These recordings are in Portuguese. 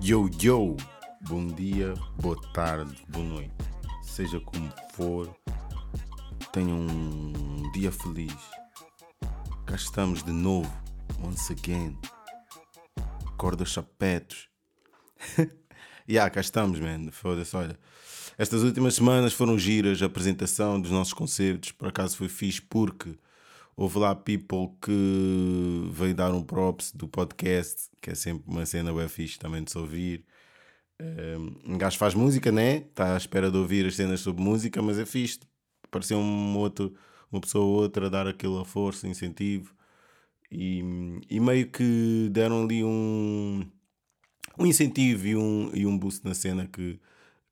Yo, yo! Bom dia, boa tarde, boa noite. Seja como for, tenham um dia feliz. Cá estamos de novo, once again. Corda chapetos. yeah, cá estamos, man. Foda-se, olha. Estas últimas semanas foram giras, a apresentação dos nossos concertos. Por acaso foi fixe porque houve lá people que veio dar um props do podcast, que é sempre uma cena bem fixe também de se ouvir. Um gajo faz música, né? Está à espera de ouvir as cenas sobre música, mas é fixe. Pareceu um outro, uma pessoa ou outra a dar aquela força, incentivo. E, e meio que deram ali um, um incentivo e um, e um boost na cena que,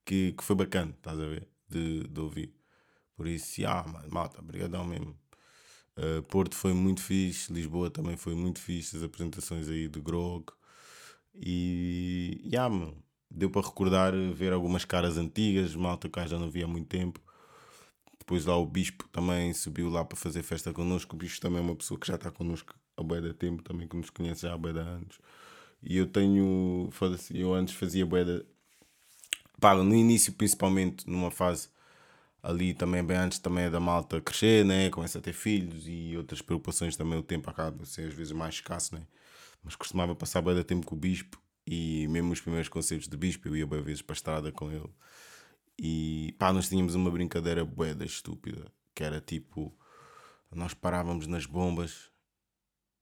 que, que foi bacana, estás a ver? De, de ouvir. Por isso, ah, malta, brigadão mesmo. Uh, Porto foi muito fixe, Lisboa também foi muito fixe, as apresentações aí de Grog. E, yeah, deu para recordar, ver algumas caras antigas, malta que já não via há muito tempo. Depois lá o Bispo também subiu lá para fazer festa connosco. O Bispo também é uma pessoa que já está connosco há bué de tempo, também que nos conhece já há bué de anos. E eu tenho, eu antes fazia bué de... Pá, no início principalmente, numa fase ali também bem antes também da malta crescer, né? Começa a ter filhos e outras preocupações também o tempo acaba a ser às vezes mais escasso, né? Mas costumava passar bem tempo com o Bispo e mesmo os primeiros concertos de Bispo eu ia bem vezes para a estrada com ele. E pá, nós tínhamos uma brincadeira boeda estúpida, que era tipo, nós parávamos nas bombas,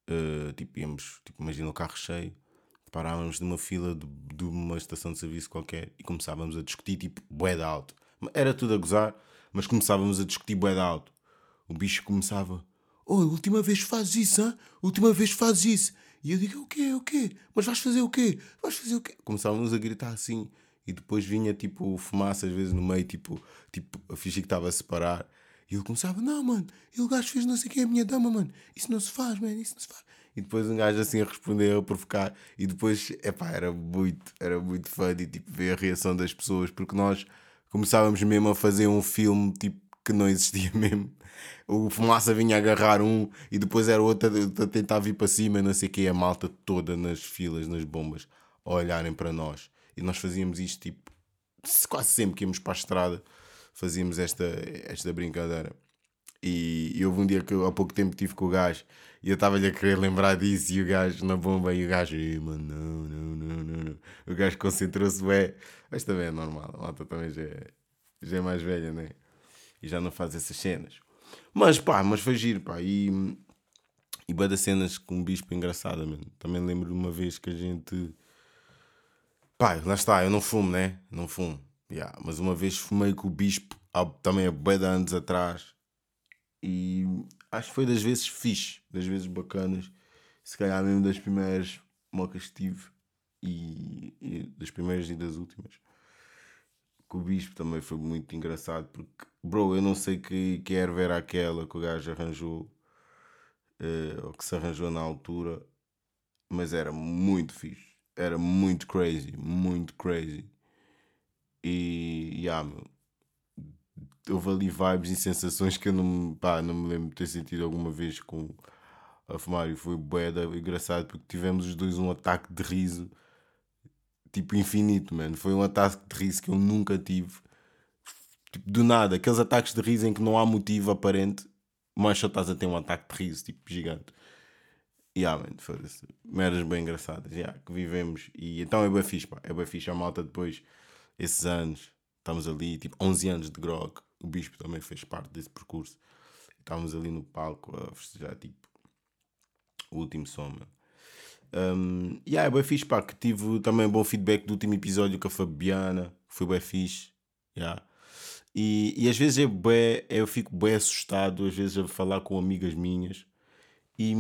uh, tipo íamos, tipo imagina o carro cheio, parávamos numa fila de, de, uma estação de serviço qualquer e começávamos a discutir tipo boeda alto. Era tudo a gozar, mas começávamos a discutir boeda alto. O bicho começava, oh, última vez fazes isso, hein? última vez fazes isso. E eu digo, o quê, o quê? Mas vais fazer o quê? Vais fazer o quê? Começávamos a gritar assim. E depois vinha tipo fumaça às vezes no meio, tipo, tipo a fingir que estava a separar. E ele começava, não, mano, ele gajo fez não sei o que, a minha dama, mano. Isso não se faz, mano, isso não se faz. E depois um gajo assim a responder, a provocar. E depois, epá, era muito, era muito funny, tipo, ver a reação das pessoas. Porque nós começávamos mesmo a fazer um filme, tipo, que não existia mesmo. O fumaça vinha agarrar um e depois era outro a, tentar vir para cima, não sei o que, a malta toda nas filas, nas bombas, a olharem para nós. E nós fazíamos isto tipo, quase sempre que íamos para a estrada, fazíamos esta, esta brincadeira. E, e houve um dia que eu, há pouco tempo tive com o gajo e eu estava-lhe a querer lembrar disso e o gajo na bomba e o gajo, mano, não, não, não, não. O gajo concentrou-se, ué, mas também é normal, a malta também já é, já é mais velha, né? E já não faz essas cenas. Mas pá, mas foi giro, pá. E, e boa das cenas com um bispo engraçada, mano. Também lembro de uma vez que a gente. Pá, lá está, eu não fumo, né? Não fumo. Yeah. Mas uma vez fumei com o bispo, também há de anos atrás. E acho que foi das vezes fixe, das vezes bacanas. Se calhar mesmo das primeiras mocas que tive. E, e das primeiras e das últimas com o Bispo também foi muito engraçado porque, bro, eu não sei que, que era ver aquela que o gajo arranjou uh, ou que se arranjou na altura, mas era muito fixe, era muito crazy, muito crazy. E, yeah, meu, houve ali vibes e sensações que eu não, pá, não me lembro de ter sentido alguma vez com a fumar e foi boeda engraçado porque tivemos os dois um ataque de riso tipo infinito, mano. Foi um ataque de riso que eu nunca tive. Tipo, do nada, aqueles ataques de riso em que não há motivo aparente, mas só estás a ter um ataque de riso, tipo, gigante. E yeah, mano, foda-se. Meras bem engraçadas, yeah, que vivemos. E então é bem fixe, pá. É bem fixe a malta depois, esses anos, estamos ali, tipo, 11 anos de grog. O Bispo também fez parte desse percurso. Estávamos ali no palco a festejar, tipo, o último som, mano. Um, e yeah, é bem fixe, pá, que tive também bom feedback do último episódio com a Fabiana, foi bem fixe. Yeah. E, e às vezes é bem, eu fico bem assustado, às vezes a falar com amigas minhas e,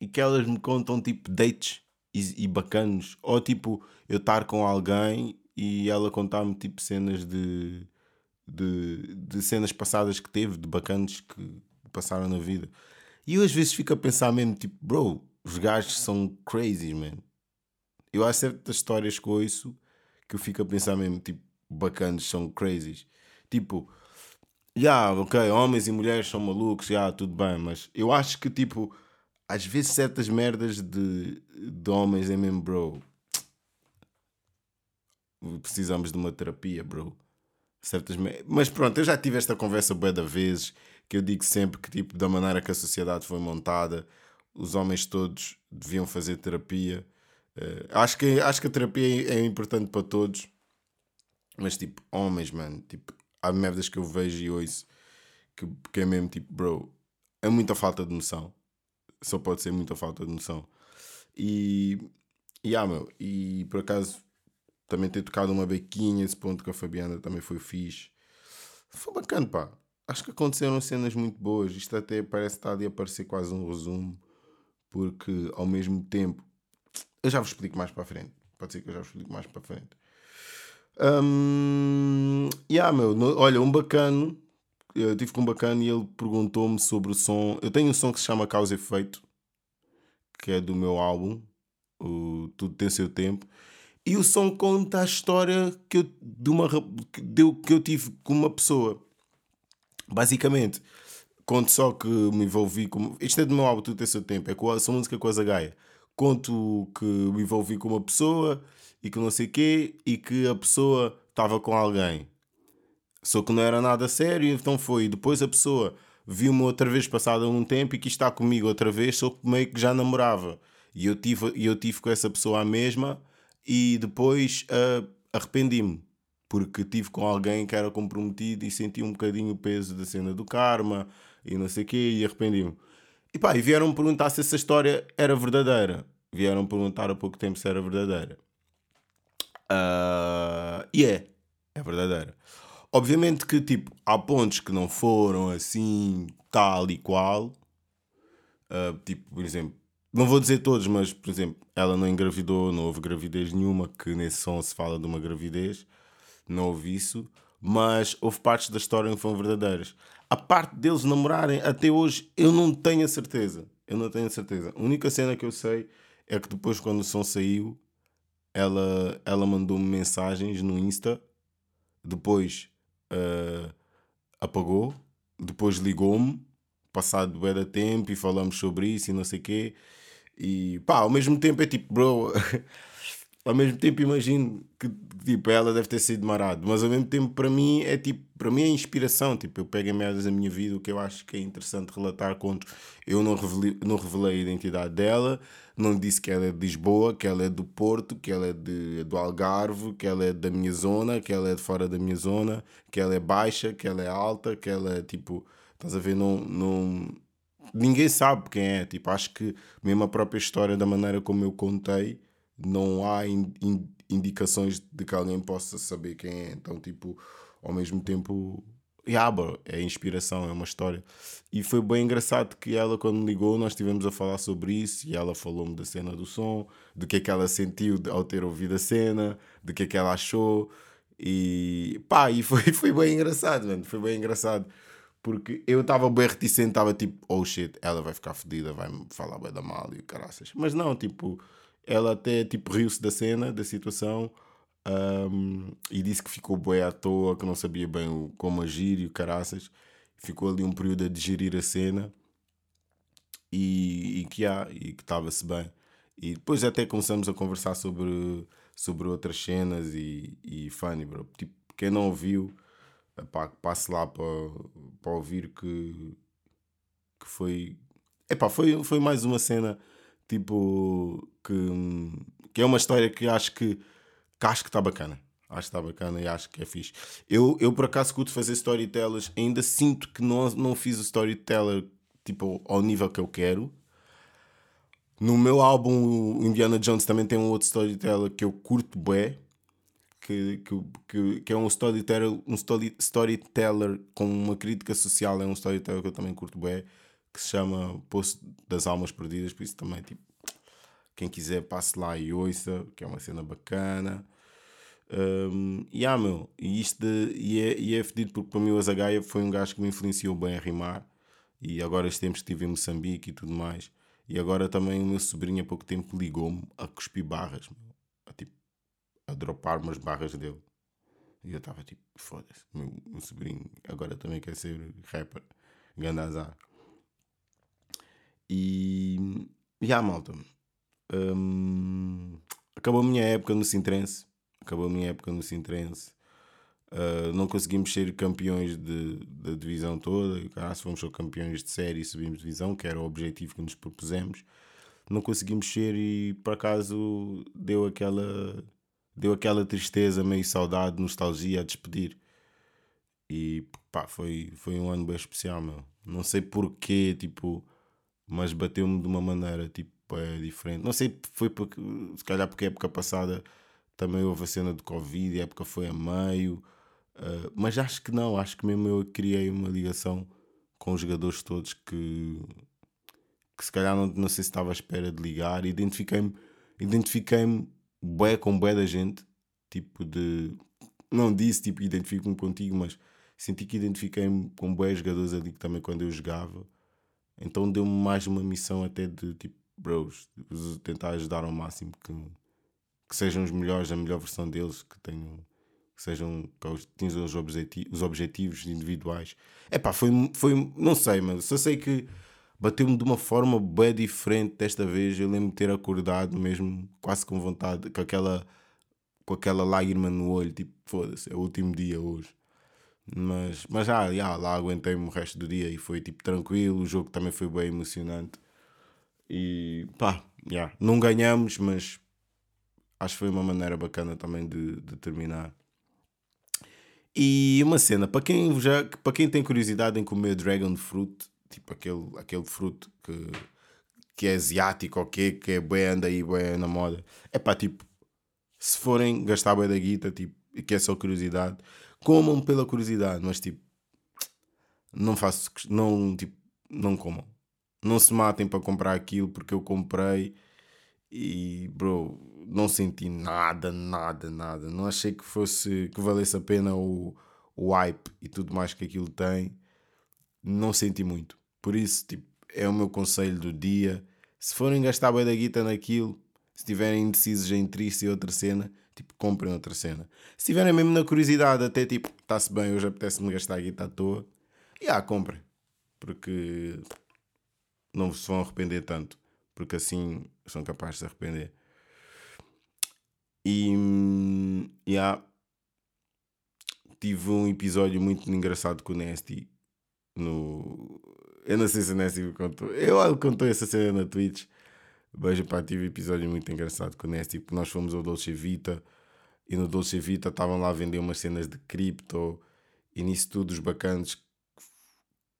e que elas me contam tipo dates e, e bacanos, ou tipo eu estar com alguém e ela contar-me tipo cenas de, de, de cenas passadas que teve, de bacanos que passaram na vida. E eu às vezes fico a pensar mesmo, tipo, bro, os gajos são crazy, man. Eu há certas histórias que ouço que eu fico a pensar mesmo, tipo, bacanas, são crazy. Tipo, já, yeah, ok, homens e mulheres são malucos, já, yeah, tudo bem, mas eu acho que, tipo, às vezes certas merdas de, de homens é mesmo, bro. Precisamos de uma terapia, bro. Certas Mas pronto, eu já tive esta conversa bué da vezes, que eu digo sempre que tipo, da maneira que a sociedade foi montada, os homens todos deviam fazer terapia. Uh, acho, que, acho que a terapia é importante para todos. Mas tipo, homens, mano, tipo, há merdas que eu vejo e ouço que, que é mesmo tipo, bro, é muita falta de noção. Só pode ser muita falta de noção. E, e ah, meu, e por acaso também ter tocado uma bequinha, esse ponto com a Fabiana também foi fixe. Foi bacana, pá. Acho que aconteceram cenas muito boas. Isto até parece estar a aparecer quase um resumo, porque ao mesmo tempo. Eu já vos explico mais para a frente. Pode ser que eu já vos explique mais para a frente. Um, yeah, meu, olha, um bacano eu tive com um bacana e ele perguntou-me sobre o som. Eu tenho um som que se chama Causa e Efeito, que é do meu álbum, o Tudo Tem Seu Tempo. E o som conta a história que eu, de uma, que, deu, que eu tive com uma pessoa. Basicamente, conto só que me envolvi com. Isto é do meu álbum Tudo Seu Tempo, é com a, sua música com a Zagaia. Conto que me envolvi com uma pessoa e que não sei quê, e que a pessoa estava com alguém. Só que não era nada sério, então foi. Depois a pessoa viu-me outra vez passado um tempo e quis estar comigo outra vez, só que meio que já namorava. E eu tive, eu tive com essa pessoa a mesma e depois uh, arrependi-me. Porque tive com alguém que era comprometido e senti um bocadinho o peso da cena do karma e não sei o quê e arrependi-me. E pá, e vieram perguntar se essa história era verdadeira. Vieram perguntar há pouco tempo se era verdadeira. Uh, e é, é verdadeira. Obviamente que, tipo, há pontos que não foram assim, tal e qual. Uh, tipo, por exemplo, não vou dizer todos, mas, por exemplo, ela não engravidou, não houve gravidez nenhuma, que nesse som se fala de uma gravidez. Não houve isso. Mas houve partes da história que foram verdadeiras. A parte deles namorarem, até hoje, eu não tenho a certeza. Eu não tenho a certeza. A única cena que eu sei é que depois, quando o som saiu, ela, ela mandou-me mensagens no Insta. Depois uh, apagou, depois ligou-me, passado bué da tempo e falamos sobre isso e não sei o quê. E pá, ao mesmo tempo é tipo, bro, ao mesmo tempo imagino que tipo, ela deve ter sido marado, mas ao mesmo tempo para mim é tipo, para mim é inspiração, tipo, eu pego em merdas da minha vida, o que eu acho que é interessante relatar conto, eu não revelei, não revelei a identidade dela, não disse que ela é de Lisboa, que ela é do Porto, que ela é de, do Algarve, que ela é da minha zona, que ela é de fora da minha zona, que ela é baixa, que ela é alta, que ela é tipo, estás a ver, não, não ninguém sabe quem é, tipo, acho que mesmo a própria história da maneira como eu contei, não há in, in, indicações de que alguém possa saber quem é. Então, tipo, ao mesmo tempo, yeah, bro, é inspiração, é uma história. E foi bem engraçado que ela, quando ligou, nós estivemos a falar sobre isso e ela falou-me da cena do som, do que é que ela sentiu ao ter ouvido a cena, do que é que ela achou. E pá, e foi, foi bem engraçado, mano, foi bem engraçado. Porque eu estava bem reticente, estava tipo, oh shit, ela vai ficar fodida, vai-me falar bem da mal e o caraças. Mas não, tipo, ela até tipo riu-se da cena, da situação, um, e disse que ficou bem à toa, que não sabia bem como agir e o caraças. Ficou ali um período a digerir a cena e, e que há, e que estava-se bem. E depois até começamos a conversar sobre, sobre outras cenas e, e funny, bro. Tipo, quem não ouviu, epá, passe lá para, para ouvir que, que foi. Epá, foi, foi mais uma cena tipo que, que é uma história que acho que, que acho que está bacana. Acho que está bacana e acho que é fixe. Eu, eu por acaso curto fazer storytellers, ainda sinto que não, não fiz o storyteller tipo, ao nível que eu quero. No meu álbum Indiana Jones também tem um outro storyteller que eu curto bué, que, que, que, que é um storyteller, um story, storyteller com uma crítica social, é um storyteller que eu também curto bué, que se chama Poço das Almas Perdidas, por isso também, tipo, quem quiser passe lá e ouça, que é uma cena bacana. Um, e ah, meu, e isto de, e, é, e é fedido porque para mim o Azagaia foi um gajo que me influenciou bem a rimar. E agora, estes tempos estive em Moçambique e tudo mais. E agora também o meu sobrinho há pouco tempo ligou-me a cuspir barras, meu, a dropar umas barras dele. E eu estava tipo, foda-se, meu, meu sobrinho agora também quer ser rapper, grande azar. E. Já, yeah, malta. Um, acabou a minha época no Sintrense. Acabou a minha época no Sintrense. Uh, não conseguimos ser campeões de, da divisão toda. Ah, se fomos ser campeões de série e subimos divisão, que era o objetivo que nos propusemos. Não conseguimos ser e por acaso deu aquela deu aquela tristeza, meio saudade, nostalgia a despedir. E pá, foi, foi um ano bem especial, meu. Não sei porquê, tipo, mas bateu-me de uma maneira, tipo, é diferente. Não sei, foi porque, se calhar porque a época passada também houve a cena de Covid, a época foi a meio. Uh, mas acho que não, acho que mesmo eu criei uma ligação com os jogadores todos que, que se calhar não, não sei se estava à espera de ligar. Identifiquei-me identifiquei-me bué com bué da gente, tipo de. Não disse tipo identifico-me contigo, mas senti que identifiquei-me com bué jogadores ali também quando eu jogava. Então deu-me mais uma missão até de tipo, bros, tentar ajudar ao máximo que, que sejam os melhores, a melhor versão deles, que tenham que sejam que atinjam os, os objetivos individuais. É pá, foi, foi, não sei, mas só sei que bateu-me de uma forma bem diferente desta vez. Eu lembro de ter acordado mesmo quase com vontade, com aquela, com aquela lágrima no olho, tipo, foda-se, é o último dia hoje. Mas, mas já, já lá aguentei-me o resto do dia e foi tipo tranquilo. O jogo também foi bem emocionante. E pá, já, não ganhamos, mas acho que foi uma maneira bacana também de, de terminar. E uma cena, para quem, já, para quem tem curiosidade em comer dragon fruit, tipo aquele, aquele fruto que, que é asiático ou que, que é bem anda aí, bem na moda. É pá, tipo, se forem gastar bem da guita, tipo, que é só curiosidade, comam pela curiosidade, mas tipo, não faço, não, tipo, não comam. Não se matem para comprar aquilo porque eu comprei e, bro, não senti nada, nada, nada. Não achei que fosse, que valesse a pena o, o hype e tudo mais que aquilo tem. Não senti muito. Por isso, tipo, é o meu conselho do dia. Se forem gastar bem da guita naquilo, se estiverem indecisos entre isso e outra cena, tipo, comprem outra cena. Se estiverem mesmo na curiosidade, até tipo, está-se bem, hoje apetece-me gastar a guita à toa, e ah, comprem. Porque não se vão arrepender tanto. Porque assim são capazes de se arrepender. E, yeah, tive um episódio muito engraçado com o Nasty no, eu não sei se o me contou. Eu ele contou essa cena na Twitch. Mas pá, tive um episódio muito engraçado com o Nessie, porque nós fomos ao Dolce Vita e no Dolce Vita estavam lá a vender umas cenas de cripto e nisso tudo os bacanas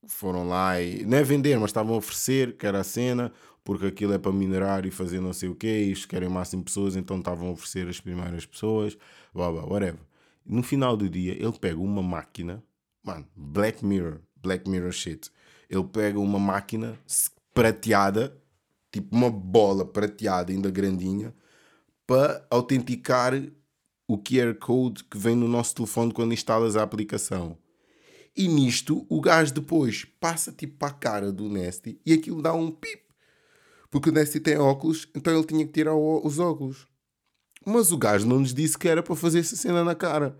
foram lá e não é vender, mas estavam a oferecer que era a cena, porque aquilo é para minerar e fazer não sei o que, isto querem o máximo pessoas, então estavam a oferecer as primeiras pessoas, blá blá, whatever. No final do dia, ele pega uma máquina, mano, Black Mirror, Black Mirror shit ele pega uma máquina prateada, tipo uma bola prateada, ainda grandinha, para autenticar o QR Code que vem no nosso telefone quando instalas a aplicação. E nisto, o gajo depois passa tipo para a cara do Nesty e aquilo dá um pip. Porque o Nesty tem óculos, então ele tinha que tirar os óculos. Mas o gajo não nos disse que era para fazer essa cena na cara.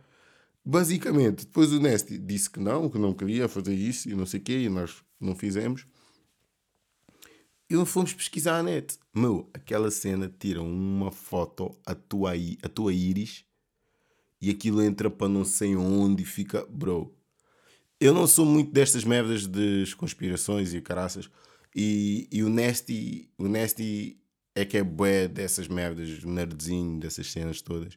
Basicamente, depois o Nesty disse que não, que não queria fazer isso e não sei o quê, e nós não fizemos. E fomos pesquisar a net. Meu, aquela cena tira uma foto a tua, a tua íris e aquilo entra para não sei onde e fica. Bro, eu não sou muito destas merdas de conspirações e caraças. E, e o Nasty, o Nasty é que é bué dessas merdas, nerdzinho, dessas cenas todas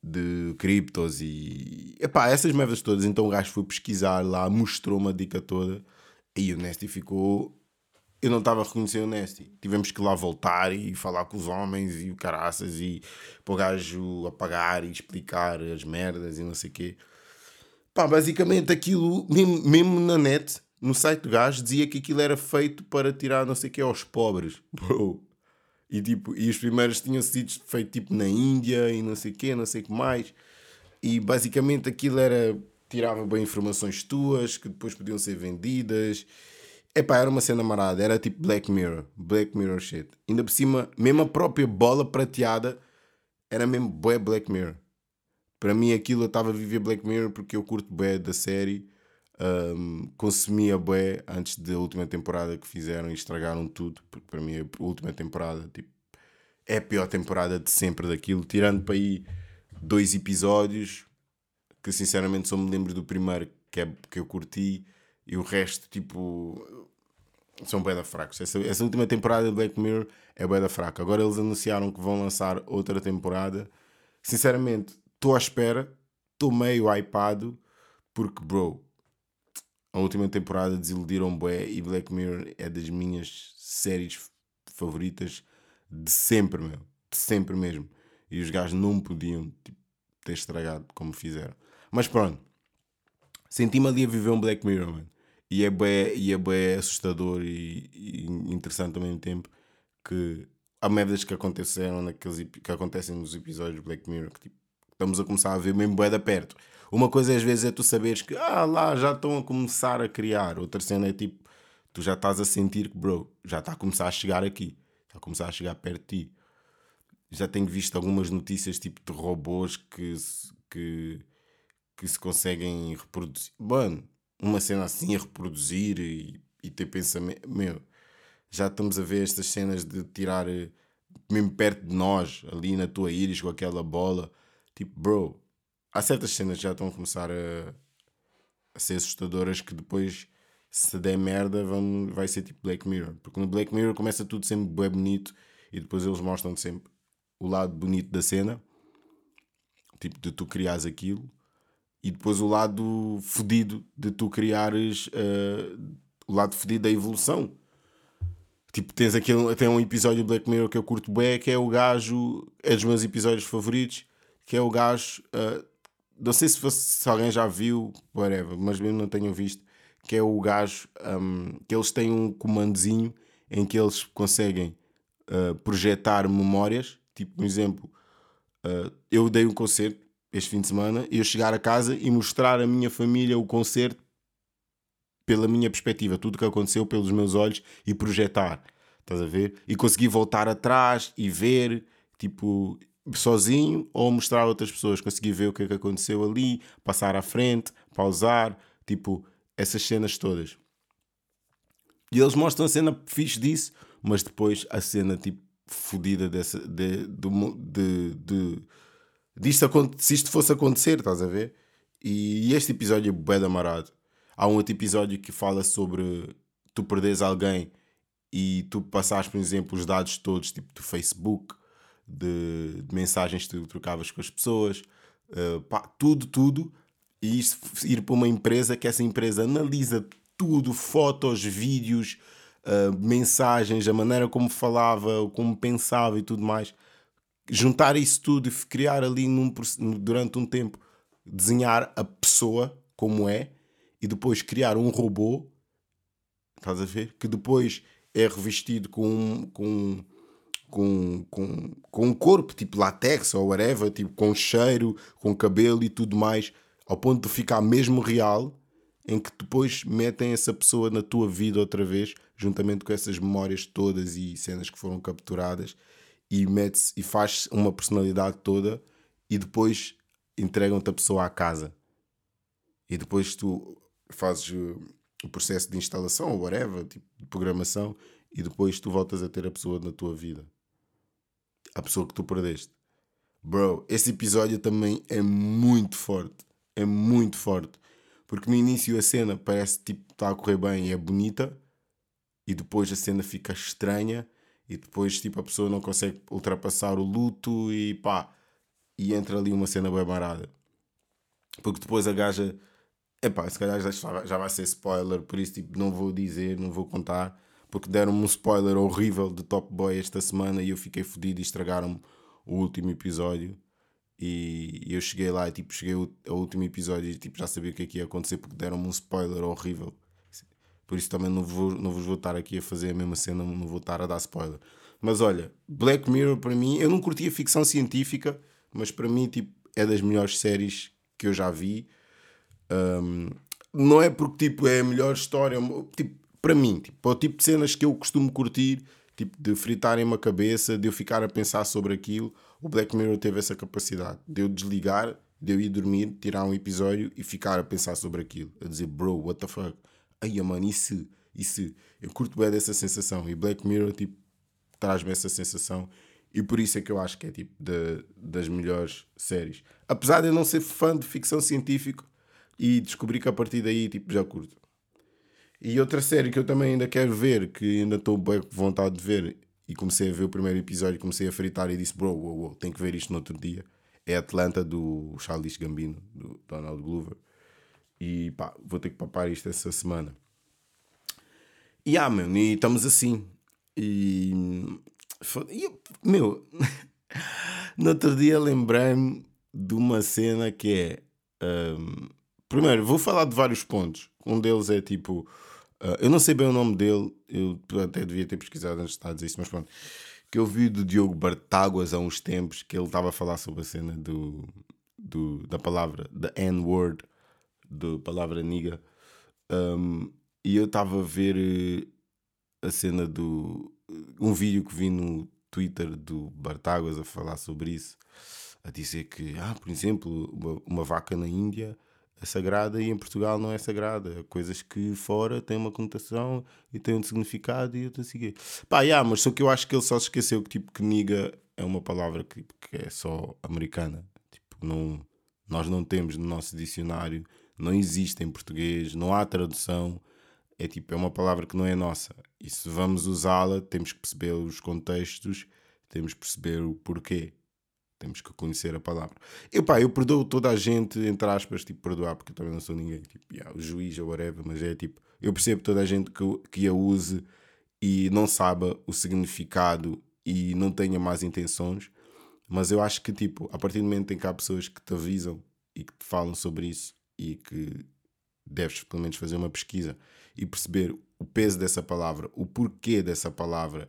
de criptos e. Epá, essas merdas todas. Então o gajo foi pesquisar lá, mostrou uma dica toda e o Nesty ficou. Eu não estava a reconhecer o Nesty. Tivemos que lá voltar e falar com os homens e o caraças e para o gajo apagar e explicar as merdas e não sei o quê. Pá, basicamente aquilo, mesmo, mesmo na net, no site do gajo, dizia que aquilo era feito para tirar não sei o quê aos pobres. Bro. E, tipo, e os primeiros tinham sido feitos tipo na Índia e não sei o quê, não sei o que mais. E basicamente aquilo era tirava bem informações tuas que depois podiam ser vendidas. Epá, era uma cena marada, era tipo Black Mirror, Black Mirror shit. Ainda por cima, mesmo a própria bola prateada era mesmo bué Black Mirror. Para mim aquilo eu estava a viver Black Mirror porque eu curto bué da série. Um, consumia bué antes da última temporada que fizeram e estragaram tudo. Porque para mim a última temporada tipo, é a pior temporada de sempre daquilo. Tirando para aí dois episódios que sinceramente só me lembro do primeiro que, é, que eu curti e o resto tipo são bem da fracos. Essa, essa última temporada de Black Mirror é bem da fraca. Agora eles anunciaram que vão lançar outra temporada. Sinceramente, estou à espera, estou meio hypado, porque, bro, a última temporada desiludiram bué e Black Mirror é das minhas séries favoritas de sempre, meu. De sempre mesmo. E os gajos não podiam tipo, ter estragado como fizeram. Mas pronto. Senti-me ali a viver um Black Mirror, mano. E é bem, e é bem assustador e, e, interessante ao mesmo tempo que há merdas que aconteceram naqueles que acontecem nos episódios de Black Mirror que tipo, estamos a começar a ver mesmo bué da perto. Uma coisa às vezes é tu saberes que ah lá já estão a começar a criar. Outra cena é tipo, tu já estás a sentir que bro, já está a começar a chegar aqui. Está a começar a chegar perto de ti. Já tenho visto algumas notícias tipo de robôs que, que, que se conseguem reproduzir. Mano, uma cena assim a reproduzir e, e ter pensamento. Meu, já estamos a ver estas cenas de tirar eh, mesmo perto de nós, ali na tua íris com aquela bola. Tipo, bro, há certas cenas que já estão a começar a, a ser assustadoras que depois, se der merda, vão, vai ser tipo Black Mirror. Porque no Black Mirror começa tudo sempre bem bonito e depois eles mostram sempre o lado bonito da cena, tipo de tu criares aquilo e depois o lado fodido de tu criares uh, o lado fodido da evolução. Tipo, tens aquele, tem um episódio de Black Mirror que eu curto bem, que é o gajo, é dos meus episódios favoritos, que é o gajo, uh, não sei se, fosse, se alguém já viu, whatever, mas mesmo não tenho visto, que é o gajo, um, que eles têm um comandozinho em que eles conseguem uh, projetar memórias, tipo, por exemplo, eu dei um concerto este fim de semana, eu chegar a casa e mostrar à minha família o concerto pela minha perspectiva, tudo o que aconteceu pelos meus olhos e projetar. Estás a ver? E conseguir voltar atrás e ver, tipo, sozinho ou mostrar a outras pessoas. Conseguir ver o que é que aconteceu ali, passar à frente, pausar, tipo, essas cenas todas. E eles mostram a cena fixe disso, mas depois a cena, tipo, fodida dessa, de, de, de, disto, se isto fosse acontecer, estás a ver? E este episódio é bué da marado. Há um outro episódio que fala sobre tu perderes alguém e tu passares, por exemplo, os dados todos, tipo do Facebook, de, de mensagens que tu trocavas com as pessoas, uh, pá, tudo, tudo, e isso, ir para uma empresa que essa empresa analisa tudo, fotos, vídeos, uh, mensagens, a maneira como falava, como pensava e tudo mais juntar isso tudo e criar ali num, durante um tempo, desenhar a pessoa como é e depois criar um robô, estás a ver? Que depois é revestido com, com, com, com, com um corpo, tipo latex ou whatever, tipo com cheiro, com cabelo e tudo mais, ao ponto de ficar mesmo real, em que depois metem essa pessoa na tua vida outra vez, juntamente com essas memórias todas e cenas que foram capturadas e metes e faz uma personalidade toda e depois entregam-te a pessoa à casa. E depois tu fazes o processo de instalação ou whatever, tipo de programação, e depois tu voltas a ter a pessoa na tua vida. A pessoa que tu perdeste. Bro, esse episódio também é muito forte. É muito forte. Porque no início a cena parece tipo está a correr bem e é bonita, e depois a cena fica estranha e depois tipo a pessoa não consegue ultrapassar o luto e pá, e entra ali uma cena bem marada. Porque depois a gaja, epá, se calhar já, vai ser spoiler, por isso tipo, não vou dizer, não vou contar, porque deram-me um spoiler horrível de Top Boy esta semana e eu fiquei fodido e estragaram o último episódio. E eu cheguei lá e tipo, cheguei ao último episódio e tipo, já sabia o que é que ia acontecer porque deram-me um spoiler horrível. Por isso também não, vou, não vos vou estar aqui a fazer a mesma cena, não vou estar a dar spoiler. Mas olha, Black Mirror para mim, eu não curtia ficção científica, mas para mim tipo, é das melhores séries que eu já vi. Um, não é porque tipo, é a melhor história, tipo, para mim, tipo, é o tipo de cenas que eu costumo curtir, tipo, de fritarem uma cabeça, de eu ficar a pensar sobre aquilo. O Black Mirror teve essa capacidade de eu desligar de eu ir dormir, tirar um episódio e ficar a pensar sobre aquilo. A dizer, bro, what the fuck? Ai, mano, isso, isso. Eu curto bem dessa sensação. E Black Mirror, tipo, traz-me essa sensação. E por isso é que eu acho que é, tipo, de, das melhores séries. Apesar de eu não ser fã de ficção científica e descobri que a partir daí, tipo, já curto. E outra série que eu também ainda quero ver, que ainda estou bem com vontade de ver, e comecei a ver o primeiro episódio, comecei a fritar e disse, bro, wow, wow, tenho que ver isto no outro dia. É Atlanta do Charles Gambino, do Donald Glover. E pá, vou ter que papar isto essa semana. E ah, meu, e estamos assim. E. e meu, no outro dia lembrei-me de uma cena que é. Um, primeiro, vou falar de vários pontos. Um deles é tipo Uh, eu não sei bem o nome dele, eu até devia ter pesquisado antes de estar a dizer isso, mas pronto. Que eu vi do Diogo Bartáguas há uns tempos que ele estava a falar sobre a cena do, do, da palavra, da N-word, da palavra niga. Um, e eu estava a ver eh, a cena do. um vídeo que vi no Twitter do Bartáguas a falar sobre isso, a dizer que, ah, por exemplo, uma, uma vaca na Índia é sagrada e em Portugal não é sagrada. Coisas que fora têm uma conotação e têm um significado e eu estou a seguir. Pá, yeah, mas só que eu acho que ele só se esqueceu que tipo que niga é uma palavra que, que é só americana. Tipo, não, nós não temos no nosso dicionário, não existe em português, não há tradução. É tipo, é uma palavra que não é nossa. E se vamos usá-la, temos que perceber os contextos, temos que perceber o porquê. Temos que conhecer a palavra. Eu, pá, eu perdoo toda a gente, entre aspas, tipo, perdoar, porque eu também não sou ninguém, tipo, yeah, o juiz ou whatever, mas é tipo, eu percebo toda a gente que, que a use e não saiba o significado e não tenha más intenções, mas eu acho que, tipo, a partir do momento em que há pessoas que te avisam e que te falam sobre isso e que deves, pelo menos, fazer uma pesquisa e perceber o peso dessa palavra, o porquê dessa palavra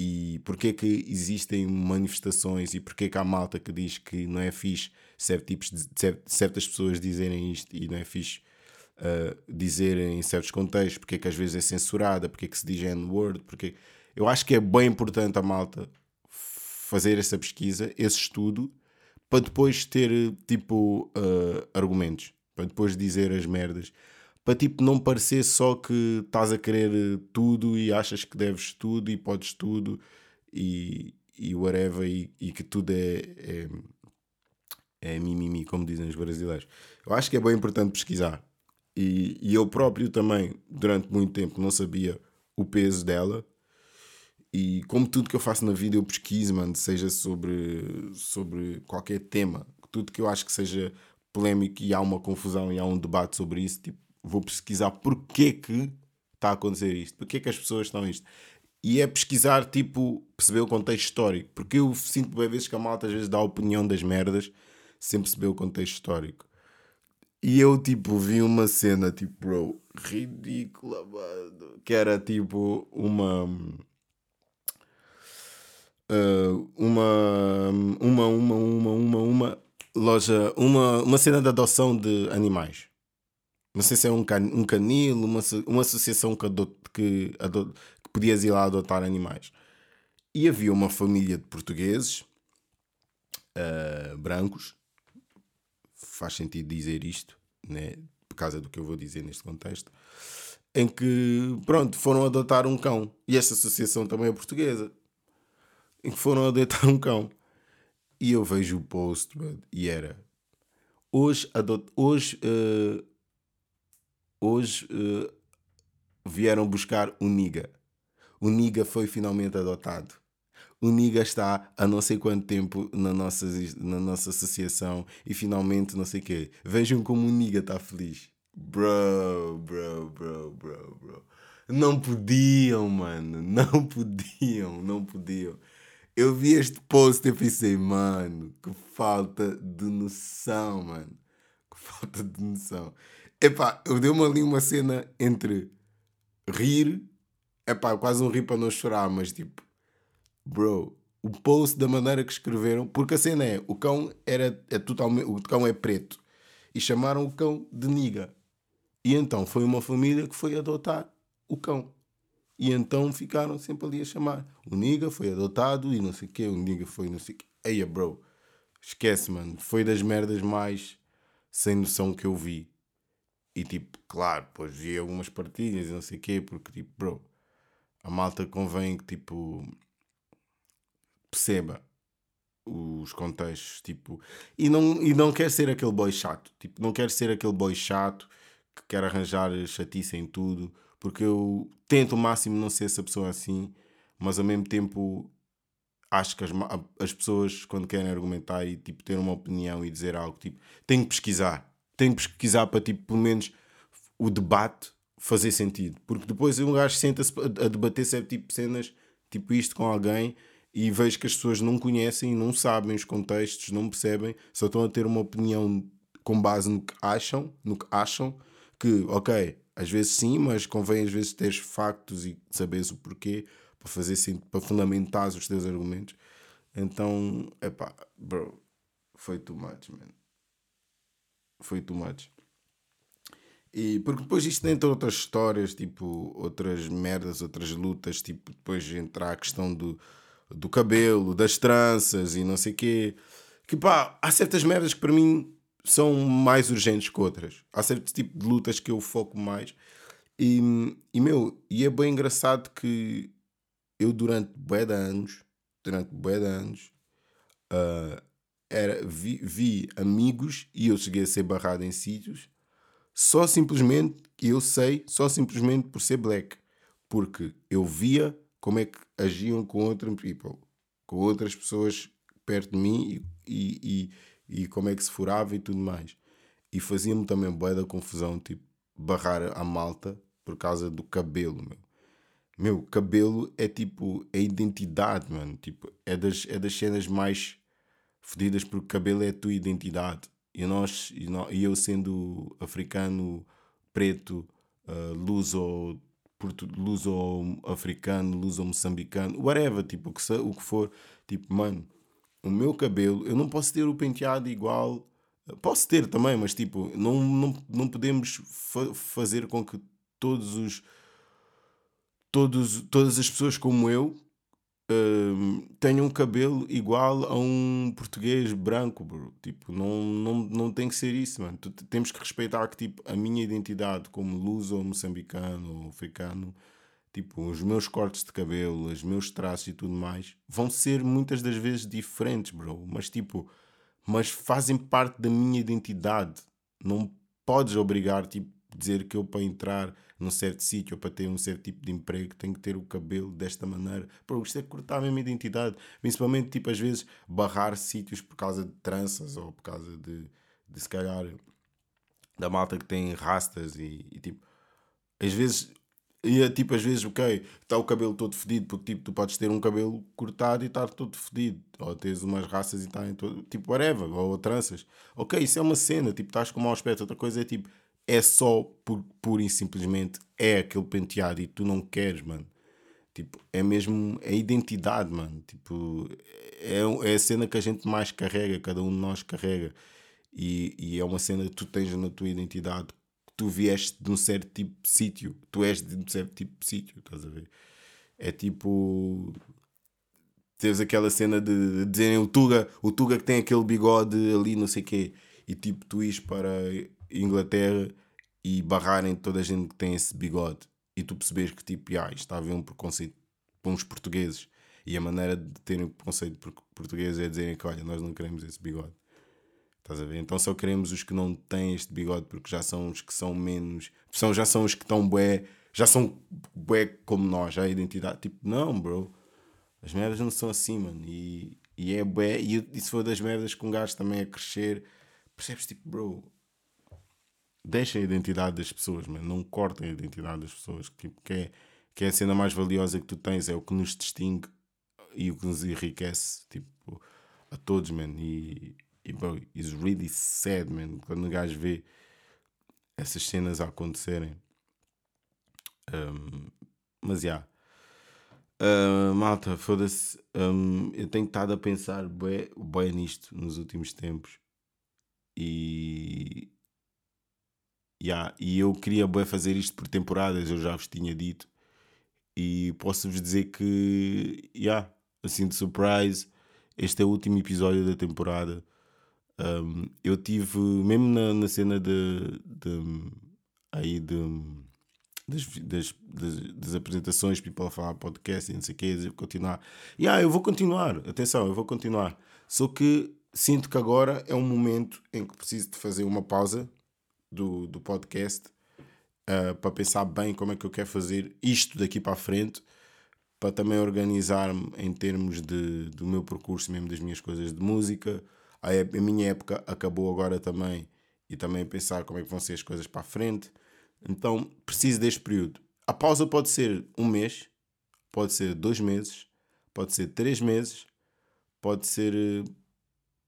e porque é que existem manifestações e porque é que há malta que diz que não é fixe tipos de, certas pessoas dizerem isto e não é fixe uh, dizerem em certos contextos, porque é que às vezes é censurada, porque é que se diz N-word, porque eu acho que é bem importante a malta fazer essa pesquisa, esse estudo, para depois ter tipo uh, argumentos, para depois dizer as merdas para tipo não parecer só que estás a querer eh, tudo e achas que deves tudo e podes tudo e, e whatever e, e que tudo é, é, é mimimi, como dizem os brasileiros. Eu acho que é bem importante pesquisar. E, e eu próprio também, durante muito tempo, não sabia o peso dela. E como tudo que eu faço na vida, eu pesquiso, mano, seja sobre, sobre qualquer tema, tudo que eu acho que seja polémico e há uma confusão e há um debate sobre isso, tipo, vou pesquisar porque que está a acontecer isto, porque que as pessoas estão isto. E é pesquisar, tipo, perceber o contexto histórico. Porque eu sinto bem vezes que a malta às vezes dá a opinião das merdas sem perceber o contexto histórico. E eu, tipo, vi uma cena, tipo, bro, ridícula, mano. Que era, tipo, uma... Uh, uma, uma, uma, uma, uma, uma loja, uma, uma cena de adoção de animais. Não sei se é um, can, um canil, uma, uma associação que, adot, que, adot, que podias ir lá adotar animais. E havia uma família de portugueses uh, brancos, faz sentido dizer isto, né? por causa do que eu vou dizer neste contexto, em que, pronto, foram adotar um cão. E esta associação também é portuguesa. Em que foram adotar um cão. E eu vejo o post, e era. Hoje, adot, hoje uh, hoje uh, vieram buscar o Niga. O Niga foi finalmente adotado. O Niga está há não sei quanto tempo na nossa, na nossa associação e finalmente não sei o quê. Vejam como o Niga está feliz. Bro, bro, bro, bro, bro. Não podiam, mano. Não podiam, não podiam. Eu vi este post e pensei, mano, que falta de noção, mano. Que falta de noção. Epá, eu dei-me ali uma cena entre rir, epá, quase um rir para não chorar, mas tipo, bro, o post da maneira que escreveram, porque a cena é, o cão era é totalmente, o cão é preto e chamaram o cão de niga. E então foi uma família que foi adotar o cão. E então ficaram sempre ali a chamar. O niga foi adotado e não sei o quê, o niga foi não sei o quê. Eia, bro. esquece, mano. Foi das merdas mais sem noção que eu vi. E tipo, claro, depois vi algumas partilhas e não sei o quê, porque tipo, bro, a malta convém que tipo perceba os contextos, tipo, e não, e não quer ser aquele boy chato, tipo, não quer ser aquele boy chato que quer arranjar chatice em tudo, porque eu tento o máximo não ser essa pessoa assim, mas ao mesmo tempo acho que as, as pessoas quando querem argumentar e tipo ter uma opinião e dizer algo, tipo, têm que pesquisar, têm que pesquisar para tipo, pelo menos o debate fazer sentido, porque depois um gajo senta-se a debater certo tipo cenas, tipo isto com alguém e vejo que as pessoas não conhecem, não sabem os contextos, não percebem, só estão a ter uma opinião com base no que acham, no que acham, que, ok, às vezes sim, mas convém às vezes ter factos e saberes o porquê para fazer para fundamentar os teus argumentos. Então, é pá, bro, foi too much, man. Foi too much. E porque depois isto entra outras histórias, tipo, outras merdas, outras lutas, tipo, depois entrar a questão do, do cabelo, das tranças e não sei o quê. Que pá, há certas merdas que para mim são mais urgentes que outras. Há certo tipo de lutas que eu foco mais. E, e meu, e é bem engraçado que eu durante bué de anos, durante bué de anos, uh, era, vi, vi amigos e eu cheguei a ser barrado em sítios só simplesmente, eu sei, só simplesmente por ser black. Porque eu via como é que agiam com outras people, com outras pessoas perto de mim e, e, e, como é que se furava e tudo mais. E fazia-me também boa da confusão, tipo, barrar a malta por causa do cabelo, meu. Meu, cabelo é tipo, é identidade, mano. Tipo, é das, é das cenas mais fodidas porque cabelo é a tua identidade. E, nós, e, nós, e eu sendo africano, preto, uh, luso luso-africano, luso-moçambicano, whatever, tipo, o que, o que for. Tipo, mano, o meu cabelo, eu não posso ter o penteado igual. Posso ter também, mas tipo, não, não, não podemos fa fazer com que todos os. Todos, todas as pessoas como eu uh, tenham um cabelo igual a um português branco, bro. Tipo, não, não, não tem que ser isso, mano. Temos que respeitar que, tipo, a minha identidade como luso, moçambicano ou africano, tipo, os meus cortes de cabelo, os meus traços e tudo mais, vão ser muitas das vezes diferentes, bro. Mas, tipo, mas fazem parte da minha identidade. Não podes obrigar, tipo, dizer que eu para entrar num certo sítio ou para ter um certo tipo de emprego tenho que ter o cabelo desta maneira. Pô, isto é cortar a mesma identidade. Principalmente, tipo, às vezes barrar sítios por causa de tranças ou por causa de, de se calhar, da malta que tem rastas e, e tipo, às vezes e é tipo, às vezes, ok, está o cabelo todo fedido, porque tipo, tu podes ter um cabelo cortado e estar todo fedido, ou tens umas raças e estar em todo, tipo, whatever, ou tranças. Ok, isso é uma cena, tipo, estás com mau aspecto. Outra coisa é tipo, é só por pura e simplesmente é aquele penteado e tu não queres, mano. Tipo, é mesmo é identidade, mano. Tipo, é, é a cena que a gente mais carrega, cada um de nós carrega. E, e é uma cena que tu tens na tua identidade. Tu vieste de um certo tipo de sítio. Tu és de um certo tipo de sítio, estás a ver? É tipo. Tens aquela cena de, de dizerem o Tuga, o Tuga que tem aquele bigode ali, não sei o quê. E tipo, tu ires para Inglaterra e barrarem toda a gente que tem esse bigode e tu percebes que tipo, ah, isto está a haver um preconceito para uns portugueses e a maneira de terem preconceito por portugueses é dizerem que olha, nós não queremos esse bigode. Estás a ver? Então só queremos os que não têm este bigode porque já são os que são menos. São, já são os que estão bué. Já são bué como nós, já a identidade. Tipo, não, bro. As merdas não são assim, mano. E, e é bué. E, e se for das merdas com um gajo também a crescer, percebes? Tipo, bro, deixem a identidade das pessoas, man. não cortem a identidade das pessoas, tipo, que, é, que é a cena mais valiosa que tu tens, é o que nos distingue e o que nos enriquece, tipo, a todos, man. E, e bro, it's really sad, man, quando o gajo vê essas cenas a acontecerem. Um, mas já. Yeah. Uh, malta, foda-se. Um, eu tenho estado a pensar bem, bem nisto nos últimos tempos. E Yeah, e eu queria bem fazer isto por temporadas, eu já vos tinha dito. E posso-vos dizer que, yeah, assim de surprise, este é o último episódio da temporada. Um, eu tive, mesmo na, na cena de, de aí de, das, das, das, das, apresentações, people falar podcast e não sei o dizer continuar. E ah, eu vou continuar, atenção, eu vou continuar. Só que sinto que agora é um momento em que preciso de fazer uma pausa do, do podcast uh, para pensar bem como é que eu quero fazer isto daqui para a frente, para também organizar-me em termos de, do meu percurso, mesmo das minhas coisas de música. A, a minha época acabou agora também e também pensar como é que vão ser as coisas para a frente. Então preciso deste período. A pausa pode ser um mês, pode ser dois meses, pode ser três meses, pode ser. Eh,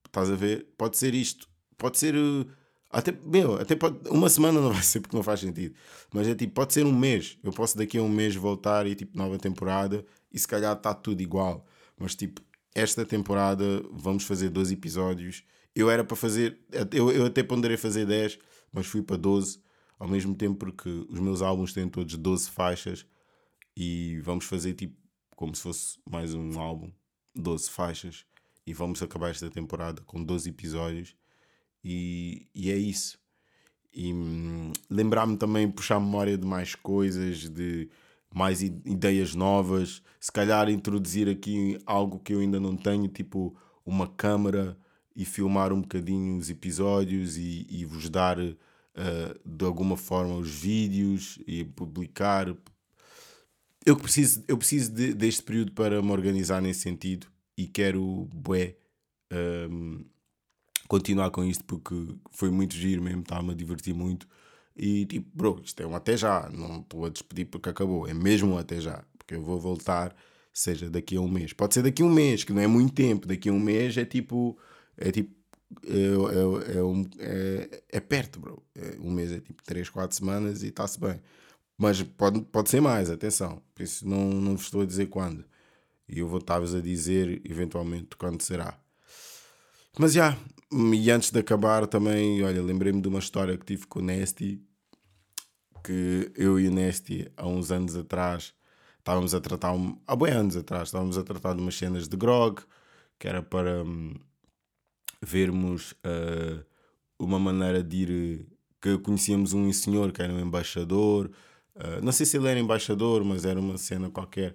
estás a ver? Pode ser isto. Pode ser. Eh, até, meu, até pode, uma semana não vai ser porque não faz sentido. Mas é tipo, pode ser um mês. Eu posso daqui a um mês voltar e tipo, nova temporada e se calhar está tudo igual. Mas tipo, esta temporada vamos fazer 12 episódios. Eu era para fazer, eu, eu até ponderei fazer 10, mas fui para 12 ao mesmo tempo porque os meus álbuns têm todos 12 faixas e vamos fazer tipo como se fosse mais um álbum, 12 faixas e vamos acabar esta temporada com 12 episódios e, e é isso. E hum, lembrar-me também, puxar memória de mais coisas, de mais ideias novas, se calhar introduzir aqui algo que eu ainda não tenho, tipo uma câmera e filmar um bocadinho os episódios e, e vos dar uh, de alguma forma os vídeos e publicar. Eu preciso, eu preciso de, deste período para me organizar nesse sentido e quero, bué, um, ehm, continuar com isto porque foi muito giro mesmo, estava-me a divertir muito. E tipo, bro, isto é um até já, não estou a despedir porque acabou, é mesmo um até já, porque eu vou voltar, seja daqui a um mês. Pode ser daqui a um mês, que não é muito tempo, daqui a um mês é tipo, é tipo é, é, é, um, é, é perto, bro. É, um mês é tipo 3, 4 semanas e está-se bem. Mas pode, pode ser mais, atenção. Por isso não, não vos estou a dizer quando. E eu vou estar-vos a dizer eventualmente quando será. Mas já, e antes de acabar também, olha, lembrei-me de uma história que tive com o Nesty. Que eu e o Nesty, há uns anos atrás, estávamos a tratar, um, há bem anos atrás, estávamos a tratar de umas cenas de grog, que era para. Hum, vermos uh, uma maneira de ir. que conhecíamos um senhor que era um embaixador, uh, não sei se ele era embaixador, mas era uma cena qualquer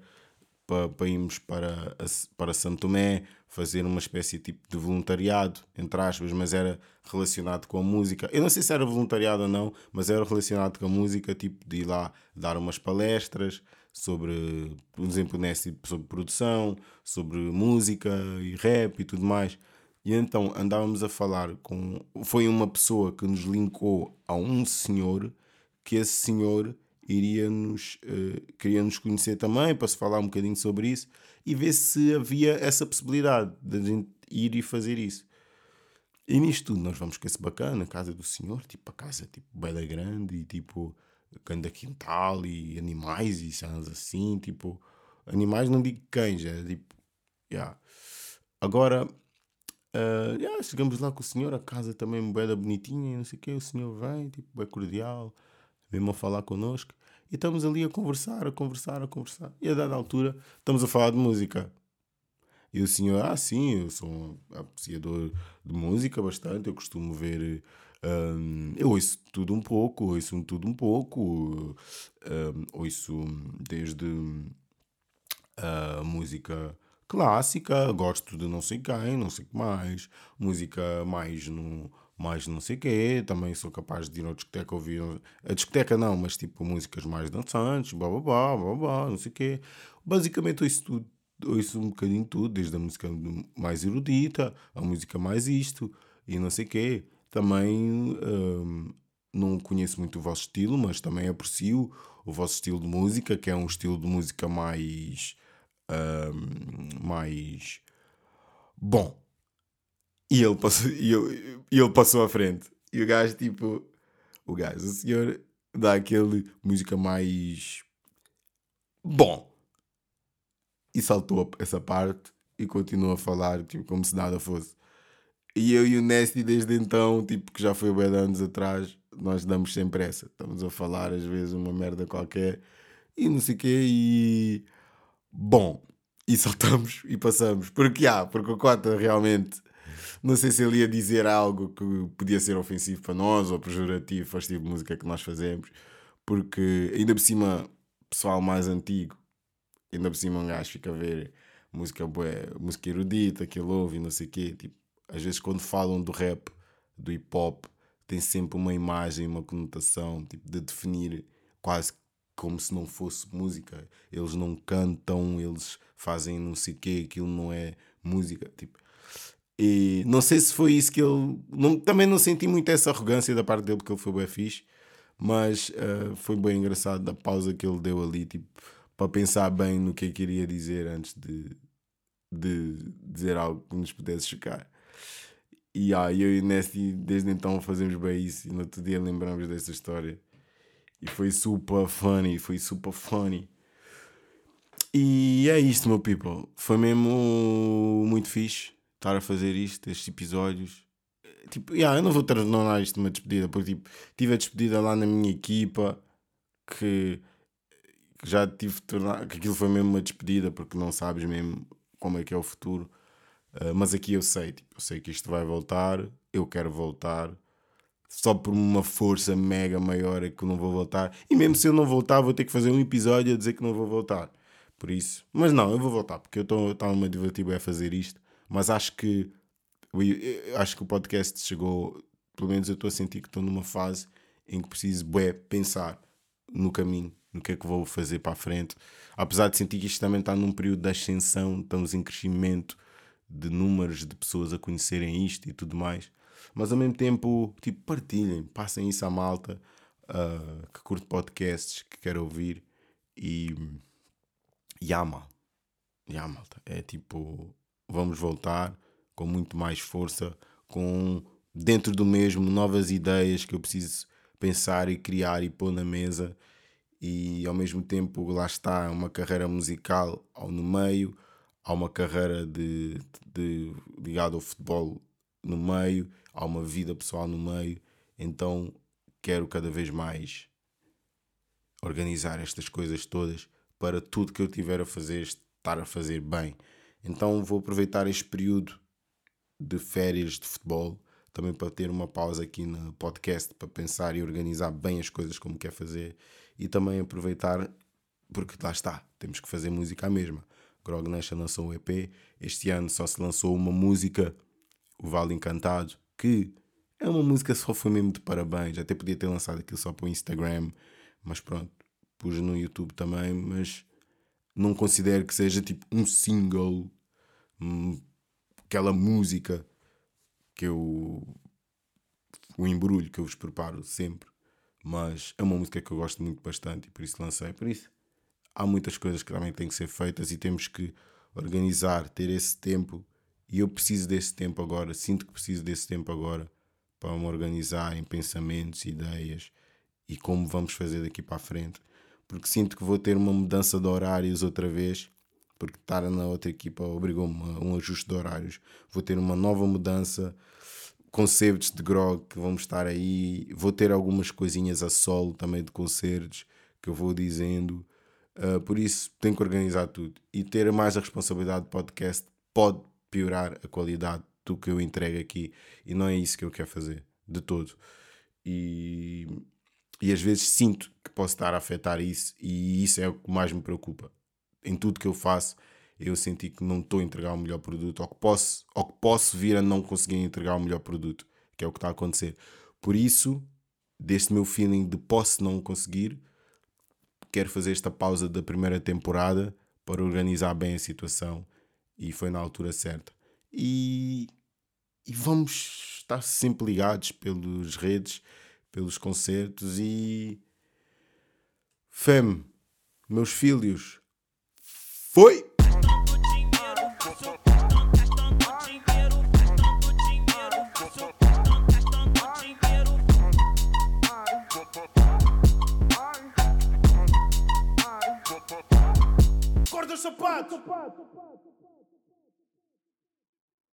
para, para irmos para, para Santo Tomé fazer uma espécie tipo de voluntariado, entre aspas, mas era relacionado com a música. Eu não sei se era voluntariado ou não, mas era relacionado com a música, tipo de ir lá dar umas palestras sobre, por exemplo, nesse, sobre produção, sobre música e rap e tudo mais. E então andávamos a falar com. Foi uma pessoa que nos linkou a um senhor, que esse senhor iria nos, uh, queria nos conhecer também para se falar um bocadinho sobre isso e ver se havia essa possibilidade de a gente ir e fazer isso. E nisto tudo nós vamos com esse bacana, a casa do senhor, tipo a casa tipo bela grande e tipo canda quintal e animais e cenas assim, tipo animais não digo cães, é tipo, yeah. Agora Uh, yeah, chegamos lá com o senhor, a casa também é bonitinha, não sei o quê. O senhor vem, tipo, é cordial, mesmo a falar connosco. E estamos ali a conversar, a conversar, a conversar. E a dada altura, estamos a falar de música. E o senhor, ah, sim, eu sou um apreciador de música bastante, eu costumo ver. Um, eu ouço tudo um pouco, ouço tudo um pouco, um, ouço desde a música clássica, gosto de não sei quem, não sei o que mais, música mais no mais não sei quê, também sou capaz de ir à discoteca ouvir, a discoteca não, mas tipo músicas mais dançantes, blá blá blá, blá, blá não sei o quê. Basicamente ouço tudo, ouço um bocadinho tudo, desde a música mais erudita, a música mais isto e não sei o quê. Também hum, não conheço muito o vosso estilo, mas também aprecio o vosso estilo de música, que é um estilo de música mais mais bom. E ele passou, e ele, passou à frente. E o gajo, tipo, o gajo, o senhor dá aquele música mais bom. E saltou essa parte e continuou a falar, tipo, como se nada fosse. E eu e o Nesty, desde então, tipo, que já foi bem anos atrás, nós damos sempre essa. Estamos a falar, às vezes, uma merda qualquer e não sei o quê. E Bom, e soltamos e passamos. Porque há, porque o Cota realmente não sei se ele ia dizer algo que podia ser ofensivo para nós ou pejorativo para o tipo de música que nós fazemos, porque ainda por cima, pessoal mais antigo, ainda por cima um gajo fica a ver música bué, música erudita que ele ouve e não sei o quê. Tipo, às vezes quando falam do rap, do hip hop, tem sempre uma imagem, uma conotação tipo, de definir quase como se não fosse música. Eles não cantam, eles fazem não sei o quê, aquilo não é música. Tipo, e não sei se foi isso que ele. Não, também não senti muito essa arrogância da parte dele, porque ele foi bem fixe, mas uh, foi bem engraçado da pausa que ele deu ali, tipo, para pensar bem no que é que queria dizer antes de, de dizer algo que nos pudesse chocar. E ah, eu e Nesty, desde então, fazemos bem isso. E no outro dia lembramos dessa história. E foi super funny, foi super funny. E é isto, meu people. Foi mesmo muito fixe estar a fazer isto, estes episódios. Tipo, yeah, eu não vou tornar isto uma despedida, porque tipo, tive a despedida lá na minha equipa que, que já tive tornar, que aquilo foi mesmo uma despedida, porque não sabes mesmo como é que é o futuro. Uh, mas aqui eu sei, tipo, eu sei que isto vai voltar, eu quero voltar. Só por uma força mega maior é que eu não vou voltar. E mesmo se eu não voltar, vou ter que fazer um episódio a dizer que não vou voltar. Por isso. Mas não, eu vou voltar, porque eu estava-me a divertir a fazer isto mas acho que acho que o podcast chegou, pelo menos eu estou a sentir que estou numa fase em que preciso bué, pensar no caminho, no que é que vou fazer para a frente. Apesar de sentir que isto também está num período de ascensão, estamos em crescimento de números de pessoas a conhecerem isto e tudo mais. Mas ao mesmo tempo, tipo, partilhem, passem isso à malta uh, que curte podcasts, que quer ouvir e. E há. E há malta. É tipo vamos voltar com muito mais força, com dentro do mesmo novas ideias que eu preciso pensar e criar e pôr na mesa e ao mesmo tempo lá está uma carreira musical ao no meio, há uma carreira de, de, de ligada ao futebol no meio, há uma vida pessoal no meio, então quero cada vez mais organizar estas coisas todas para tudo que eu tiver a fazer estar a fazer bem. Então vou aproveitar este período de férias de futebol também para ter uma pausa aqui no podcast para pensar e organizar bem as coisas como quer fazer e também aproveitar porque lá está, temos que fazer música à mesma. Grog Nation lançou um EP, este ano só se lançou uma música, O Vale Encantado, que é uma música só foi mesmo de parabéns, até podia ter lançado aquilo só para o Instagram, mas pronto, pus no YouTube também, mas não considero que seja tipo um single aquela música que eu. o embrulho que eu vos preparo sempre. Mas é uma música que eu gosto muito bastante e por isso lancei. Por isso, há muitas coisas que também têm que ser feitas e temos que organizar, ter esse tempo. E eu preciso desse tempo agora, sinto que preciso desse tempo agora para me organizar em pensamentos, ideias e como vamos fazer daqui para a frente. Porque sinto que vou ter uma mudança de horários outra vez porque estar na outra equipa obrigou-me a um ajuste de horários. Vou ter uma nova mudança, concertos de grog que vamos estar aí. Vou ter algumas coisinhas a solo também de concertos que eu vou dizendo. Uh, por isso, tenho que organizar tudo. E ter mais a responsabilidade do podcast pode piorar a qualidade do que eu entrego aqui. E não é isso que eu quero fazer, de todo. E, e às vezes sinto que posso estar a afetar isso, e isso é o que mais me preocupa em tudo que eu faço, eu senti que não estou a entregar o melhor produto, ou que, posso, ou que posso vir a não conseguir entregar o melhor produto, que é o que está a acontecer. Por isso, deste meu feeling de posso não conseguir, quero fazer esta pausa da primeira temporada para organizar bem a situação e foi na altura certa. E, e vamos estar sempre ligados pelas redes, pelos concertos e. Fem, meus filhos, foi! Corta o sapato!